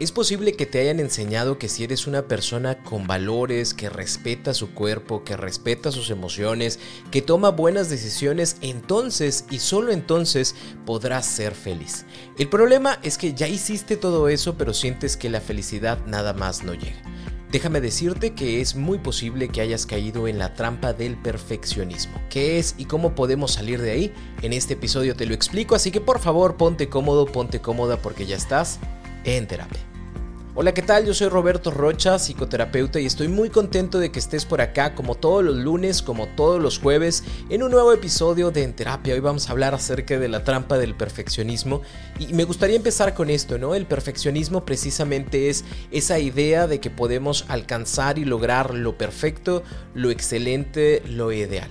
Es posible que te hayan enseñado que si eres una persona con valores, que respeta su cuerpo, que respeta sus emociones, que toma buenas decisiones, entonces y solo entonces podrás ser feliz. El problema es que ya hiciste todo eso pero sientes que la felicidad nada más no llega. Déjame decirte que es muy posible que hayas caído en la trampa del perfeccionismo. ¿Qué es y cómo podemos salir de ahí? En este episodio te lo explico, así que por favor ponte cómodo, ponte cómoda porque ya estás en terapia. Hola, ¿qué tal? Yo soy Roberto Rocha, psicoterapeuta, y estoy muy contento de que estés por acá como todos los lunes, como todos los jueves, en un nuevo episodio de En Terapia. Hoy vamos a hablar acerca de la trampa del perfeccionismo. Y me gustaría empezar con esto, ¿no? El perfeccionismo precisamente es esa idea de que podemos alcanzar y lograr lo perfecto, lo excelente, lo ideal.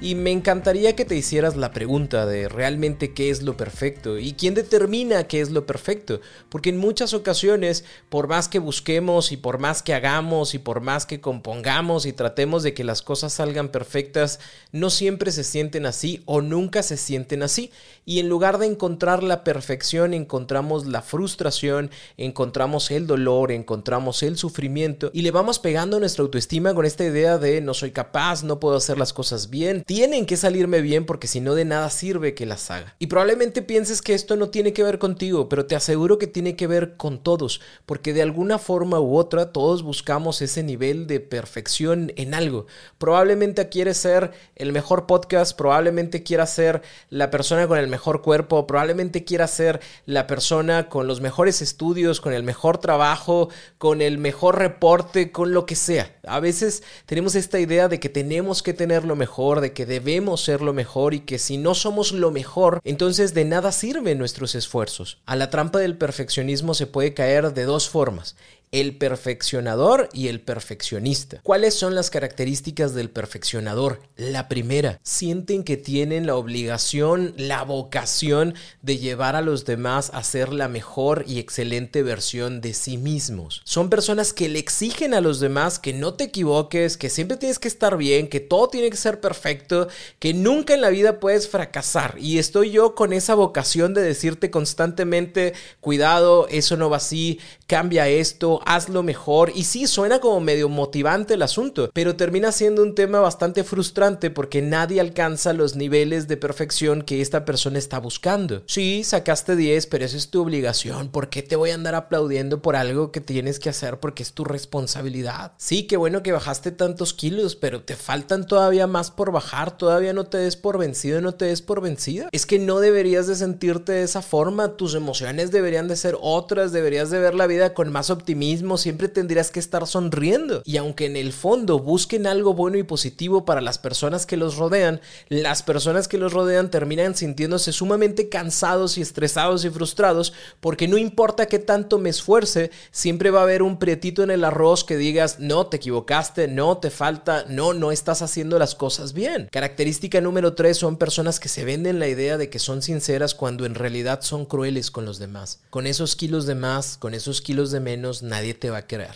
Y me encantaría que te hicieras la pregunta de realmente qué es lo perfecto y quién determina qué es lo perfecto. Porque en muchas ocasiones, por más que busquemos y por más que hagamos y por más que compongamos y tratemos de que las cosas salgan perfectas, no siempre se sienten así o nunca se sienten así. Y en lugar de encontrar la perfección, encontramos la frustración, encontramos el dolor, encontramos el sufrimiento y le vamos pegando nuestra autoestima con esta idea de no soy capaz, no puedo hacer las cosas bien tienen que salirme bien porque si no de nada sirve que las haga. Y probablemente pienses que esto no tiene que ver contigo, pero te aseguro que tiene que ver con todos, porque de alguna forma u otra todos buscamos ese nivel de perfección en algo. Probablemente quieres ser el mejor podcast, probablemente quieras ser la persona con el mejor cuerpo, probablemente quieras ser la persona con los mejores estudios, con el mejor trabajo, con el mejor reporte, con lo que sea. A veces tenemos esta idea de que tenemos que tener lo mejor, de que debemos ser lo mejor y que si no somos lo mejor, entonces de nada sirven nuestros esfuerzos. A la trampa del perfeccionismo se puede caer de dos formas el perfeccionador y el perfeccionista. ¿Cuáles son las características del perfeccionador? La primera, sienten que tienen la obligación, la vocación de llevar a los demás a ser la mejor y excelente versión de sí mismos. Son personas que le exigen a los demás que no te equivoques, que siempre tienes que estar bien, que todo tiene que ser perfecto, que nunca en la vida puedes fracasar. Y estoy yo con esa vocación de decirte constantemente, cuidado, eso no va así, cambia esto, hazlo mejor. Y sí, suena como medio motivante el asunto, pero termina siendo un tema bastante frustrante porque nadie alcanza los niveles de perfección que esta persona está buscando. Sí, sacaste 10, pero eso es tu obligación. ¿Por qué te voy a andar aplaudiendo por algo que tienes que hacer porque es tu responsabilidad? Sí, qué bueno que bajaste tantos kilos, pero te faltan todavía más por bajar. Todavía no te des por vencido, no te des por vencida. Es que no deberías de sentirte de esa forma. Tus emociones deberían de ser otras. Deberías de ver la vida con más optimismo siempre tendrías que estar sonriendo. Y aunque en el fondo busquen algo bueno y positivo para las personas que los rodean, las personas que los rodean terminan sintiéndose sumamente cansados y estresados y frustrados porque no importa qué tanto me esfuerce, siempre va a haber un prietito en el arroz que digas, no, te equivocaste, no, te falta, no, no estás haciendo las cosas bien. Característica número 3 son personas que se venden la idea de que son sinceras cuando en realidad son crueles con los demás. Con esos kilos de más, con esos kilos de menos, nadie te va a querer.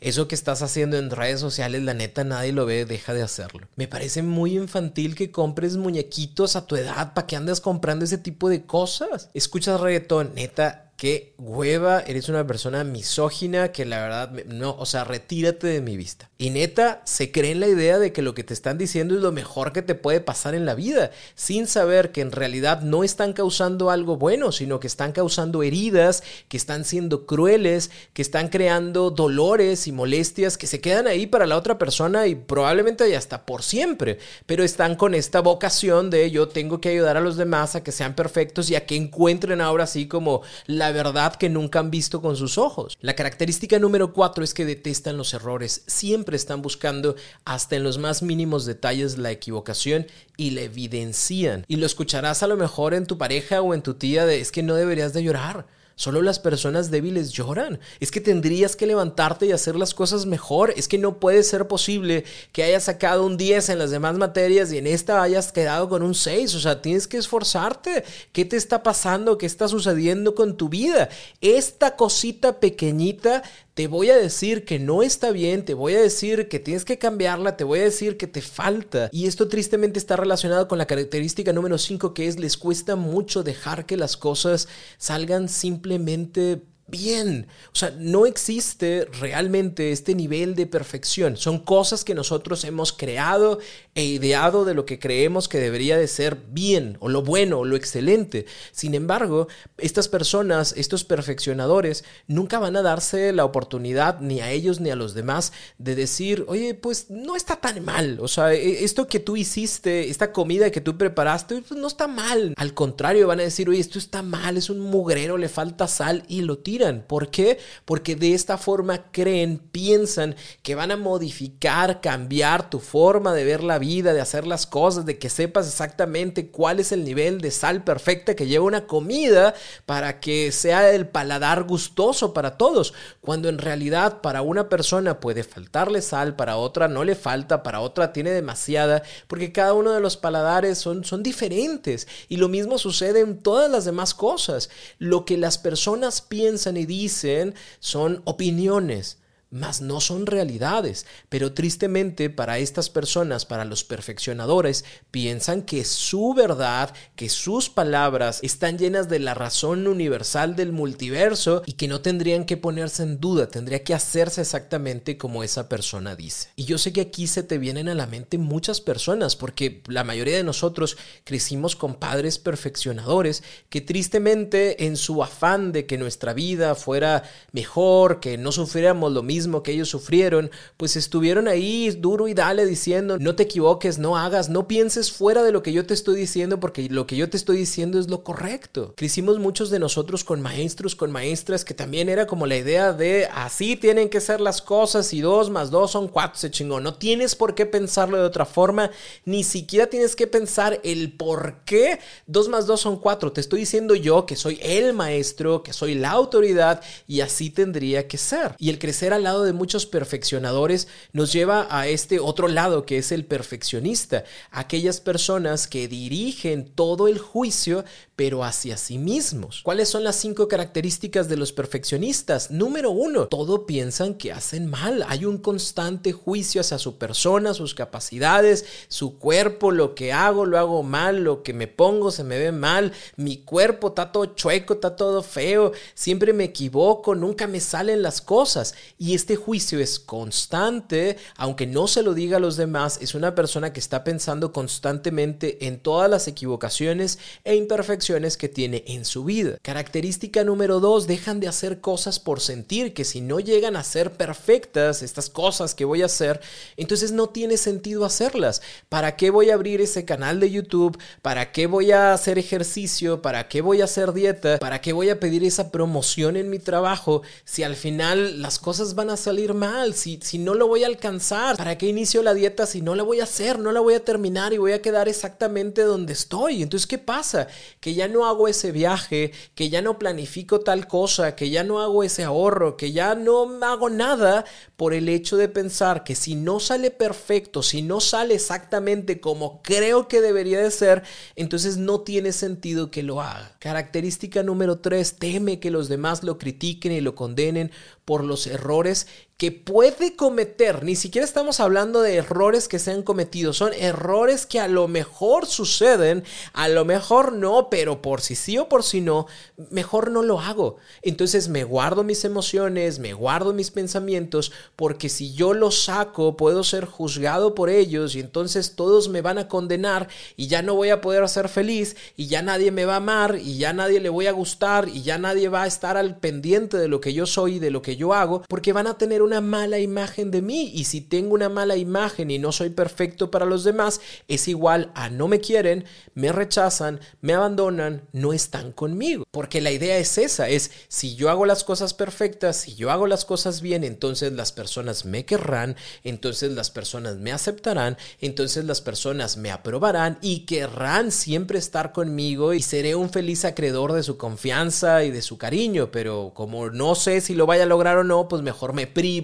Eso que estás haciendo en redes sociales, la neta, nadie lo ve, deja de hacerlo. Me parece muy infantil que compres muñequitos a tu edad. ¿Para qué andas comprando ese tipo de cosas? Escuchas reggaetón, neta, qué hueva, eres una persona misógina que la verdad, no, o sea, retírate de mi vista. Y neta, se cree en la idea de que lo que te están diciendo es lo mejor que te puede pasar en la vida, sin saber que en realidad no están causando algo bueno, sino que están causando heridas, que están siendo crueles, que están creando dolores y molestias que se quedan ahí para la otra persona y probablemente hasta por siempre, pero están con esta vocación de yo tengo que ayudar a los demás a que sean perfectos y a que encuentren ahora sí como la verdad que nunca han visto con sus ojos. La característica número cuatro es que detestan los errores, siempre están buscando hasta en los más mínimos detalles la equivocación y la evidencian. Y lo escucharás a lo mejor en tu pareja o en tu tía de es que no deberías de llorar Solo las personas débiles lloran. Es que tendrías que levantarte y hacer las cosas mejor. Es que no puede ser posible que hayas sacado un 10 en las demás materias y en esta hayas quedado con un 6. O sea, tienes que esforzarte. ¿Qué te está pasando? ¿Qué está sucediendo con tu vida? Esta cosita pequeñita te voy a decir que no está bien, te voy a decir que tienes que cambiarla, te voy a decir que te falta. Y esto tristemente está relacionado con la característica número 5 que es les cuesta mucho dejar que las cosas salgan simplemente bien. O sea, no existe realmente este nivel de perfección. Son cosas que nosotros hemos creado e ideado de lo que creemos que debería de ser bien o lo bueno o lo excelente. Sin embargo, estas personas, estos perfeccionadores, nunca van a darse la oportunidad ni a ellos ni a los demás de decir, oye, pues no está tan mal. O sea, e, esto que tú hiciste, esta comida que tú preparaste, pues no está mal. Al contrario, van a decir, oye, esto está mal, es un mugrero, le falta sal y lo ¿Por qué? Porque de esta forma creen, piensan que van a modificar, cambiar tu forma de ver la vida, de hacer las cosas, de que sepas exactamente cuál es el nivel de sal perfecta que lleva una comida para que sea el paladar gustoso para todos. Cuando en realidad para una persona puede faltarle sal, para otra no le falta, para otra tiene demasiada, porque cada uno de los paladares son, son diferentes. Y lo mismo sucede en todas las demás cosas. Lo que las personas piensan y dicen son opiniones mas no son realidades. Pero tristemente para estas personas, para los perfeccionadores, piensan que su verdad, que sus palabras están llenas de la razón universal del multiverso y que no tendrían que ponerse en duda, tendría que hacerse exactamente como esa persona dice. Y yo sé que aquí se te vienen a la mente muchas personas, porque la mayoría de nosotros crecimos con padres perfeccionadores que tristemente en su afán de que nuestra vida fuera mejor, que no sufriéramos lo mismo, que ellos sufrieron, pues estuvieron ahí duro y dale diciendo, no te equivoques, no hagas, no pienses fuera de lo que yo te estoy diciendo, porque lo que yo te estoy diciendo es lo correcto. Crecimos muchos de nosotros con maestros, con maestras, que también era como la idea de así tienen que ser las cosas y dos más dos son cuatro, se chingó. No tienes por qué pensarlo de otra forma, ni siquiera tienes que pensar el por qué dos más dos son cuatro. Te estoy diciendo yo que soy el maestro, que soy la autoridad y así tendría que ser. Y el crecer al de muchos perfeccionadores nos lleva a este otro lado que es el perfeccionista, aquellas personas que dirigen todo el juicio pero hacia sí mismos. ¿Cuáles son las cinco características de los perfeccionistas? Número uno, todo piensan que hacen mal. Hay un constante juicio hacia su persona, sus capacidades, su cuerpo, lo que hago, lo hago mal, lo que me pongo se me ve mal, mi cuerpo está todo chueco, está todo feo, siempre me equivoco, nunca me salen las cosas. Y este juicio es constante, aunque no se lo diga a los demás, es una persona que está pensando constantemente en todas las equivocaciones e imperfecciones que tiene en su vida. Característica número dos, dejan de hacer cosas por sentir que si no llegan a ser perfectas, estas cosas que voy a hacer, entonces no tiene sentido hacerlas. ¿Para qué voy a abrir ese canal de YouTube? ¿Para qué voy a hacer ejercicio? ¿Para qué voy a hacer dieta? ¿Para qué voy a pedir esa promoción en mi trabajo si al final las cosas van a salir mal? Si, si no lo voy a alcanzar, ¿para qué inicio la dieta si no la voy a hacer? No la voy a terminar y voy a quedar exactamente donde estoy. Entonces, ¿qué pasa? Que ya no hago ese viaje, que ya no planifico tal cosa, que ya no hago ese ahorro, que ya no hago nada por el hecho de pensar que si no sale perfecto, si no sale exactamente como creo que debería de ser, entonces no tiene sentido que lo haga. Característica número tres, teme que los demás lo critiquen y lo condenen por los errores que puede cometer. Ni siquiera estamos hablando de errores que se han cometido. Son errores que a lo mejor suceden, a lo mejor no, pero por si sí o por si no, mejor no lo hago. Entonces me guardo mis emociones, me guardo mis pensamientos, porque si yo los saco, puedo ser juzgado por ellos y entonces todos me van a condenar y ya no voy a poder ser feliz y ya nadie me va a amar y ya nadie le voy a gustar y ya nadie va a estar al pendiente de lo que yo soy y de lo que yo hago, porque van a tener una mala imagen de mí. Y si tengo una mala imagen y no soy perfecto para los demás, es igual a no me quieren, me rechazan, me abandonan, no están conmigo. Porque la idea es esa, es si yo hago las cosas perfectas, si yo hago las cosas bien, entonces las personas me querrán, entonces las personas me aceptarán, entonces las personas me aprobarán y querrán siempre estar conmigo y seré un feliz acreedor de su confianza y de su cariño, pero como no sé si lo vaya a lograr o no, pues mejor me privo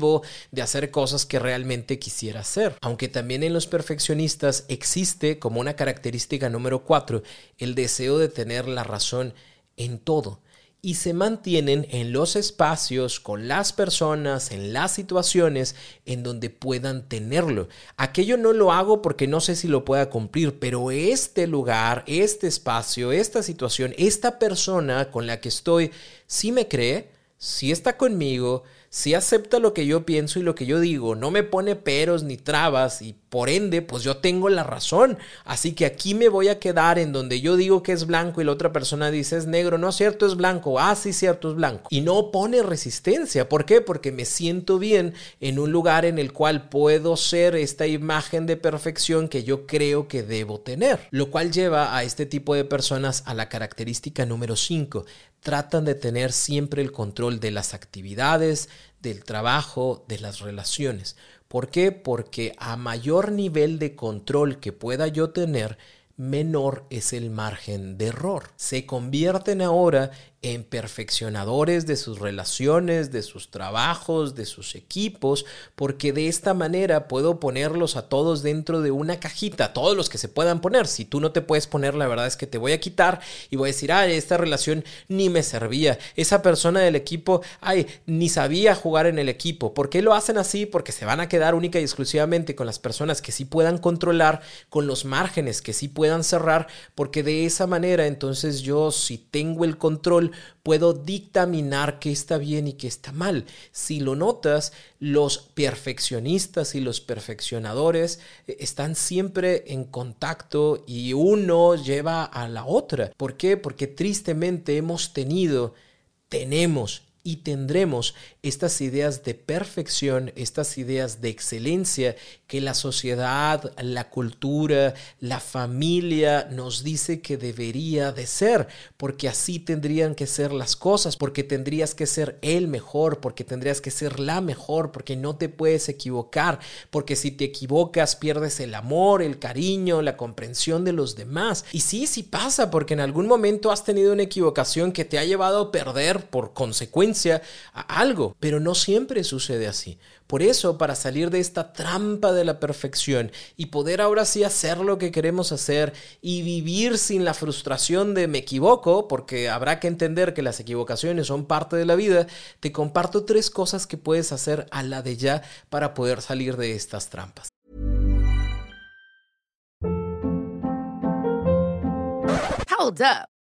de hacer cosas que realmente quisiera hacer. Aunque también en los perfeccionistas existe como una característica número cuatro el deseo de tener la razón en todo y se mantienen en los espacios, con las personas, en las situaciones en donde puedan tenerlo. Aquello no lo hago porque no sé si lo pueda cumplir, pero este lugar, este espacio, esta situación, esta persona con la que estoy, si me cree, si está conmigo, si acepta lo que yo pienso y lo que yo digo, no me pone peros ni trabas y por ende, pues yo tengo la razón. Así que aquí me voy a quedar en donde yo digo que es blanco y la otra persona dice es negro. No, cierto, es blanco. Ah, sí, cierto, es blanco. Y no pone resistencia. ¿Por qué? Porque me siento bien en un lugar en el cual puedo ser esta imagen de perfección que yo creo que debo tener. Lo cual lleva a este tipo de personas a la característica número 5 tratan de tener siempre el control de las actividades, del trabajo, de las relaciones. ¿Por qué? Porque a mayor nivel de control que pueda yo tener, menor es el margen de error. Se convierten ahora en perfeccionadores de sus relaciones, de sus trabajos, de sus equipos, porque de esta manera puedo ponerlos a todos dentro de una cajita, todos los que se puedan poner. Si tú no te puedes poner, la verdad es que te voy a quitar y voy a decir, ay, esta relación ni me servía. Esa persona del equipo, ay, ni sabía jugar en el equipo. ¿Por qué lo hacen así? Porque se van a quedar única y exclusivamente con las personas que sí puedan controlar, con los márgenes que sí puedan cerrar, porque de esa manera entonces yo si tengo el control, puedo dictaminar qué está bien y qué está mal. Si lo notas, los perfeccionistas y los perfeccionadores eh, están siempre en contacto y uno lleva a la otra. ¿Por qué? Porque tristemente hemos tenido, tenemos y tendremos estas ideas de perfección, estas ideas de excelencia que la sociedad, la cultura, la familia nos dice que debería de ser, porque así tendrían que ser las cosas, porque tendrías que ser el mejor, porque tendrías que ser la mejor, porque no te puedes equivocar, porque si te equivocas pierdes el amor, el cariño, la comprensión de los demás. Y sí, sí pasa, porque en algún momento has tenido una equivocación que te ha llevado a perder por consecuencia algo pero no siempre sucede así. Por eso, para salir de esta trampa de la perfección y poder ahora sí hacer lo que queremos hacer y vivir sin la frustración de me equivoco, porque habrá que entender que las equivocaciones son parte de la vida, te comparto tres cosas que puedes hacer a la de ya para poder salir de estas trampas. Hold up.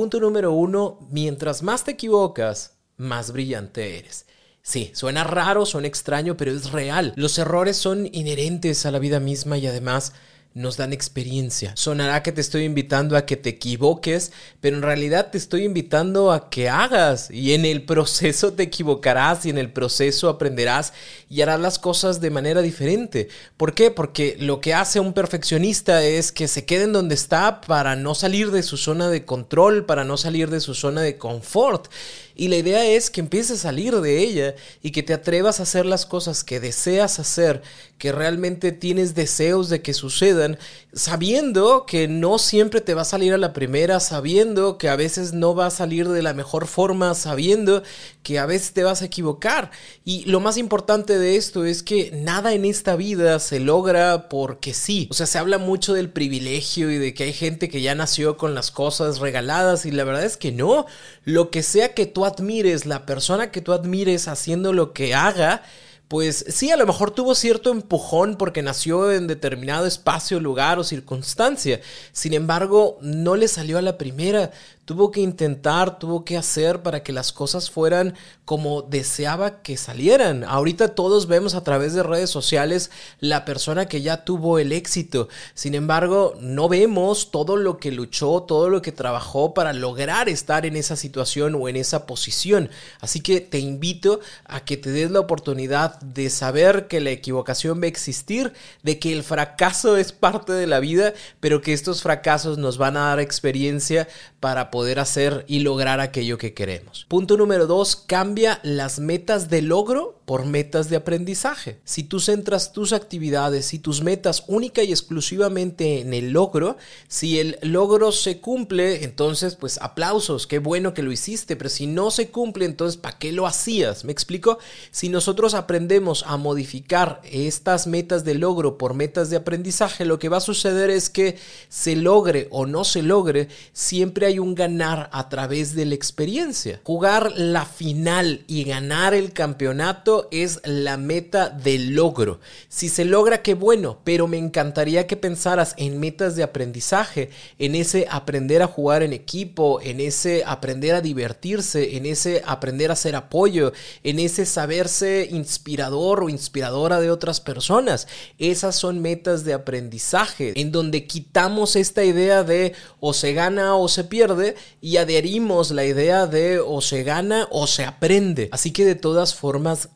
Punto número uno, mientras más te equivocas, más brillante eres. Sí, suena raro, suena extraño, pero es real. Los errores son inherentes a la vida misma y además nos dan experiencia. Sonará que te estoy invitando a que te equivoques, pero en realidad te estoy invitando a que hagas y en el proceso te equivocarás y en el proceso aprenderás y harás las cosas de manera diferente. ¿Por qué? Porque lo que hace un perfeccionista es que se quede en donde está para no salir de su zona de control, para no salir de su zona de confort. Y la idea es que empieces a salir de ella y que te atrevas a hacer las cosas que deseas hacer, que realmente tienes deseos de que sucedan, sabiendo que no siempre te va a salir a la primera, sabiendo que a veces no va a salir de la mejor forma, sabiendo que a veces te vas a equivocar. Y lo más importante de esto es que nada en esta vida se logra porque sí. O sea, se habla mucho del privilegio y de que hay gente que ya nació con las cosas regaladas y la verdad es que no. Lo que sea que tú admires, la persona que tú admires haciendo lo que haga, pues sí, a lo mejor tuvo cierto empujón porque nació en determinado espacio, lugar o circunstancia. Sin embargo, no le salió a la primera tuvo que intentar, tuvo que hacer para que las cosas fueran como deseaba que salieran. Ahorita todos vemos a través de redes sociales la persona que ya tuvo el éxito. Sin embargo, no vemos todo lo que luchó, todo lo que trabajó para lograr estar en esa situación o en esa posición. Así que te invito a que te des la oportunidad de saber que la equivocación va a existir, de que el fracaso es parte de la vida, pero que estos fracasos nos van a dar experiencia para poder hacer y lograr aquello que queremos. Punto número dos, cambia las metas de logro por metas de aprendizaje. Si tú centras tus actividades y tus metas única y exclusivamente en el logro, si el logro se cumple, entonces pues aplausos, qué bueno que lo hiciste, pero si no se cumple, entonces ¿para qué lo hacías? ¿Me explico? Si nosotros aprendemos a modificar estas metas de logro por metas de aprendizaje, lo que va a suceder es que se logre o no se logre, siempre hay un a través de la experiencia. Jugar la final y ganar el campeonato es la meta del logro. Si se logra, qué bueno, pero me encantaría que pensaras en metas de aprendizaje, en ese aprender a jugar en equipo, en ese aprender a divertirse, en ese aprender a hacer apoyo, en ese saberse inspirador o inspiradora de otras personas. Esas son metas de aprendizaje, en donde quitamos esta idea de o se gana o se pierde y adherimos la idea de o se gana o se aprende. Así que de todas formas,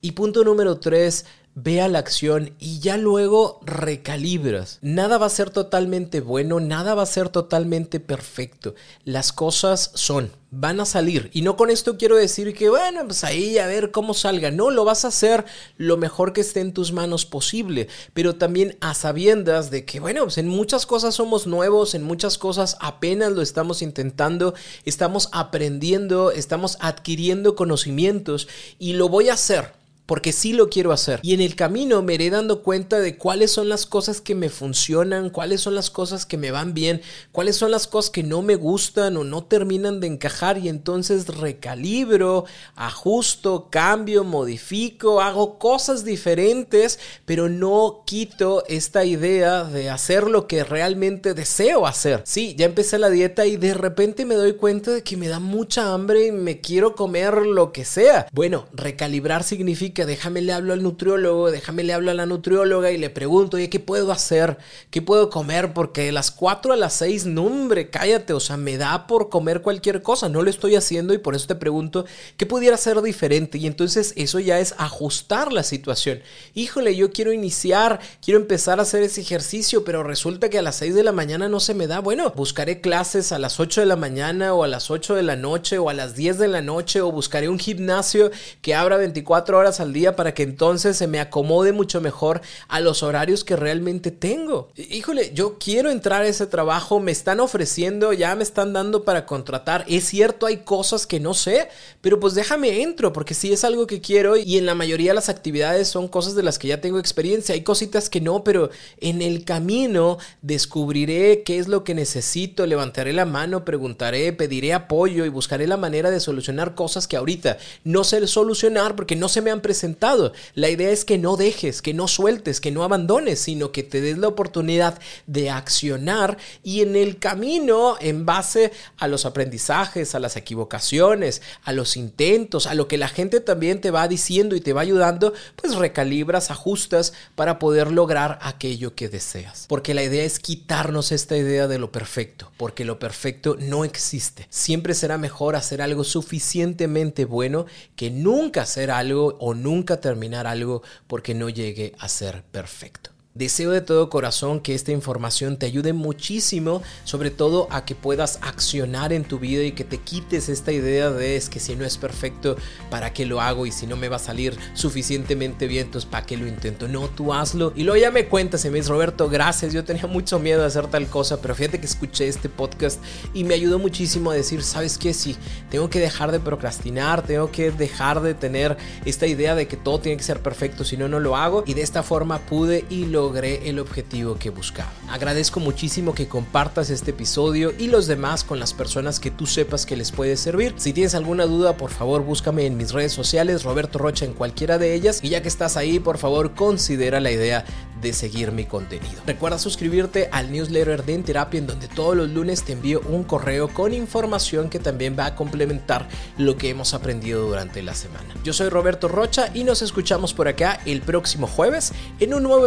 y punto número tres, ve a la acción y ya luego recalibras. Nada va a ser totalmente bueno, nada va a ser totalmente perfecto. Las cosas son, van a salir. Y no con esto quiero decir que, bueno, pues ahí a ver cómo salga. No, lo vas a hacer lo mejor que esté en tus manos posible. Pero también a sabiendas de que, bueno, pues en muchas cosas somos nuevos, en muchas cosas apenas lo estamos intentando, estamos aprendiendo, estamos adquiriendo conocimientos y lo voy a hacer porque sí lo quiero hacer. Y en el camino me iré dando cuenta de cuáles son las cosas que me funcionan, cuáles son las cosas que me van bien, cuáles son las cosas que no me gustan o no terminan de encajar y entonces recalibro, ajusto, cambio, modifico, hago cosas diferentes, pero no quito esta idea de hacer lo que realmente deseo hacer. Sí, ya empecé la dieta y de repente me doy cuenta de que me da mucha hambre y me quiero comer lo que sea. Bueno, recalibrar significa déjame le hablo al nutriólogo, déjame le hablo a la nutrióloga y le pregunto, oye, ¿qué puedo hacer? ¿Qué puedo comer? Porque de las 4 a las 6, no hombre, cállate, o sea, me da por comer cualquier cosa, no lo estoy haciendo y por eso te pregunto, ¿qué pudiera ser diferente? Y entonces eso ya es ajustar la situación. Híjole, yo quiero iniciar, quiero empezar a hacer ese ejercicio, pero resulta que a las 6 de la mañana no se me da. Bueno, buscaré clases a las 8 de la mañana o a las 8 de la noche o a las 10 de la noche o buscaré un gimnasio que abra 24 horas al día para que entonces se me acomode mucho mejor a los horarios que realmente tengo. Híjole, yo quiero entrar a ese trabajo, me están ofreciendo, ya me están dando para contratar. Es cierto, hay cosas que no sé, pero pues déjame entro porque si es algo que quiero y en la mayoría de las actividades son cosas de las que ya tengo experiencia. Hay cositas que no, pero en el camino descubriré qué es lo que necesito, levantaré la mano, preguntaré, pediré apoyo y buscaré la manera de solucionar cosas que ahorita no sé solucionar porque no se me han presentado sentado. La idea es que no dejes, que no sueltes, que no abandones, sino que te des la oportunidad de accionar y en el camino, en base a los aprendizajes, a las equivocaciones, a los intentos, a lo que la gente también te va diciendo y te va ayudando, pues recalibras, ajustas para poder lograr aquello que deseas. Porque la idea es quitarnos esta idea de lo perfecto, porque lo perfecto no existe. Siempre será mejor hacer algo suficientemente bueno que nunca hacer algo o nunca nunca terminar algo porque no llegue a ser perfecto. Deseo de todo corazón que esta información te ayude muchísimo, sobre todo a que puedas accionar en tu vida y que te quites esta idea de es que si no es perfecto, ¿para qué lo hago? Y si no me va a salir suficientemente bien, entonces ¿para qué lo intento? No, tú hazlo. Y luego ya me cuentas y me dices, Roberto, gracias, yo tenía mucho miedo de hacer tal cosa, pero fíjate que escuché este podcast y me ayudó muchísimo a decir, ¿sabes qué? Sí, tengo que dejar de procrastinar, tengo que dejar de tener esta idea de que todo tiene que ser perfecto, si no, no lo hago. Y de esta forma pude y lo logré el objetivo que buscaba. Agradezco muchísimo que compartas este episodio y los demás con las personas que tú sepas que les puede servir. Si tienes alguna duda, por favor búscame en mis redes sociales, Roberto Rocha en cualquiera de ellas. Y ya que estás ahí, por favor considera la idea de seguir mi contenido. Recuerda suscribirte al newsletter de Terapia en donde todos los lunes te envío un correo con información que también va a complementar lo que hemos aprendido durante la semana. Yo soy Roberto Rocha y nos escuchamos por acá el próximo jueves en un nuevo